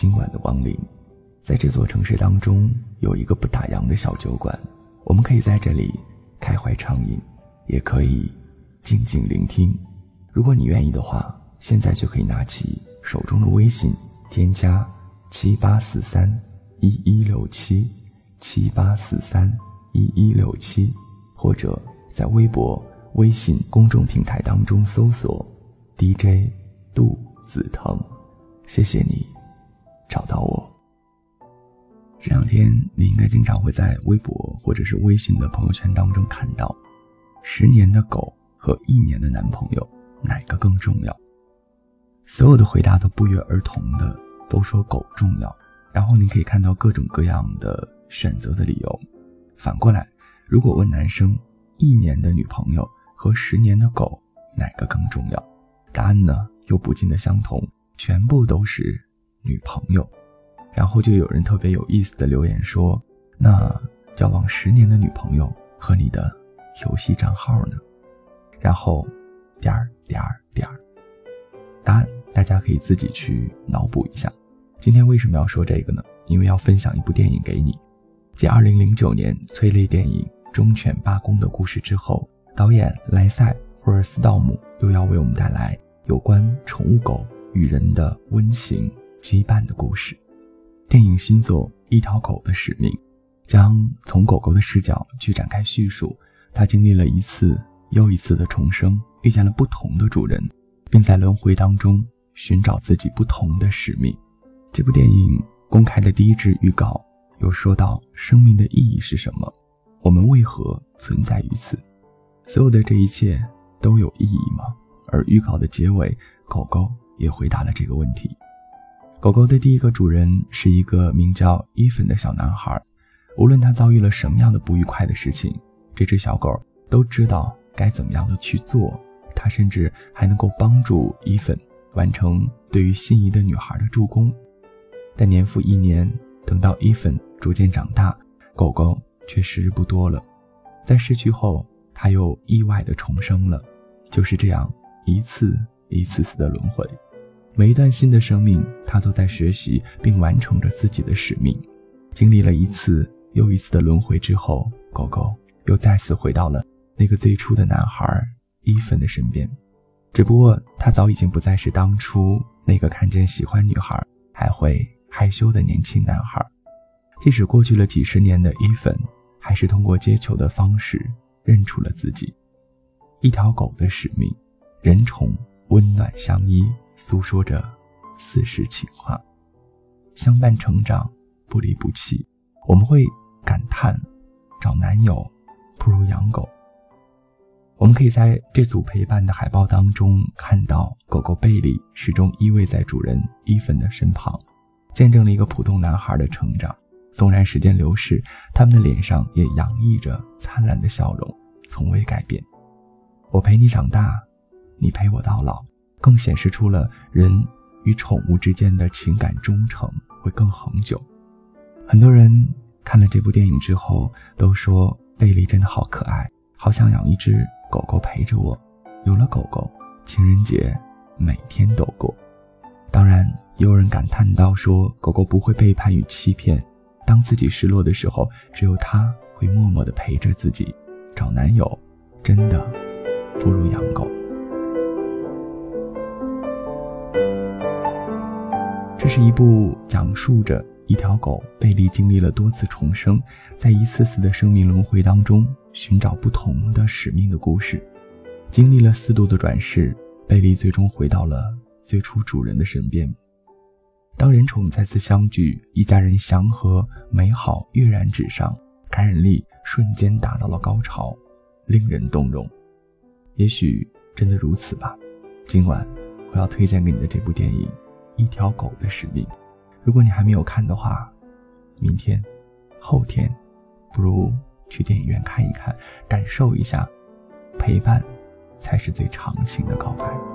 今晚的光临。在这座城市当中，有一个不打烊的小酒馆，我们可以在这里开怀畅饮，也可以静静聆听。如果你愿意的话，现在就可以拿起手中的微信，添加七八四三一一六七七八四三一一六七，或者在微博、微信公众平台当中搜索 DJ 杜子腾。谢谢你，找到我。这两天你应该经常会在微博或者是微信的朋友圈当中看到，十年的狗和一年的男朋友哪个更重要？所有的回答都不约而同的都说狗重要，然后你可以看到各种各样的选择的理由。反过来，如果问男生一年的女朋友和十年的狗哪个更重要，答案呢又不尽的相同，全部都是女朋友。然后就有人特别有意思的留言说：“那交往十年的女朋友和你的游戏账号呢？”然后点儿点儿点儿，答案大家可以自己去脑补一下。今天为什么要说这个呢？因为要分享一部电影给你。继2009年催泪电影《忠犬八公》的故事之后，导演莱塞霍尔斯道姆又要为我们带来有关宠物狗与人的温情羁绊的故事。电影新作《一条狗的使命》，将从狗狗的视角去展开叙述，它经历了一次又一次的重生，遇见了不同的主人，并在轮回当中寻找自己不同的使命。这部电影公开的第一支预告有说到生命的意义是什么？我们为何存在于此？所有的这一切都有意义吗？而预告的结尾，狗狗也回答了这个问题。狗狗的第一个主人是一个名叫伊粉的小男孩。无论他遭遇了什么样的不愉快的事情，这只小狗都知道该怎么样的去做。它甚至还能够帮助伊粉完成对于心仪的女孩的助攻。但年复一年，等到伊粉逐渐长大，狗狗却时日不多了。在逝去后，它又意外的重生了。就是这样，一次一次次的轮回。每一段新的生命，他都在学习并完成着自己的使命。经历了一次又一次的轮回之后，狗狗又再次回到了那个最初的男孩伊粉的身边。只不过，他早已经不再是当初那个看见喜欢女孩还会害羞的年轻男孩。即使过去了几十年的伊粉，还是通过接球的方式认出了自己。一条狗的使命，人宠温暖相依。诉说着似是情话，相伴成长，不离不弃。我们会感叹，找男友不如养狗。我们可以在这组陪伴的海报当中看到，狗狗贝利始终依偎在主人伊粉的身旁，见证了一个普通男孩的成长。纵然时间流逝，他们的脸上也洋溢着灿烂的笑容，从未改变。我陪你长大，你陪我到老。更显示出了人与宠物之间的情感忠诚会更恒久。很多人看了这部电影之后都说贝利真的好可爱，好想养一只狗狗陪着我。有了狗狗，情人节每天都过。当然，也有人感叹到说狗狗不会背叛与欺骗，当自己失落的时候，只有它会默默地陪着自己。找男友，真的不如养狗。是一部讲述着一条狗贝利经历了多次重生，在一次次的生命轮回当中寻找不同的使命的故事。经历了四度的转世，贝利最终回到了最初主人的身边。当人宠再次相聚，一家人祥和美好跃然纸上，感染力瞬间达到了高潮，令人动容。也许真的如此吧。今晚我要推荐给你的这部电影。一条狗的使命，如果你还没有看的话，明天、后天，不如去电影院看一看，感受一下，陪伴才是最长情的告白。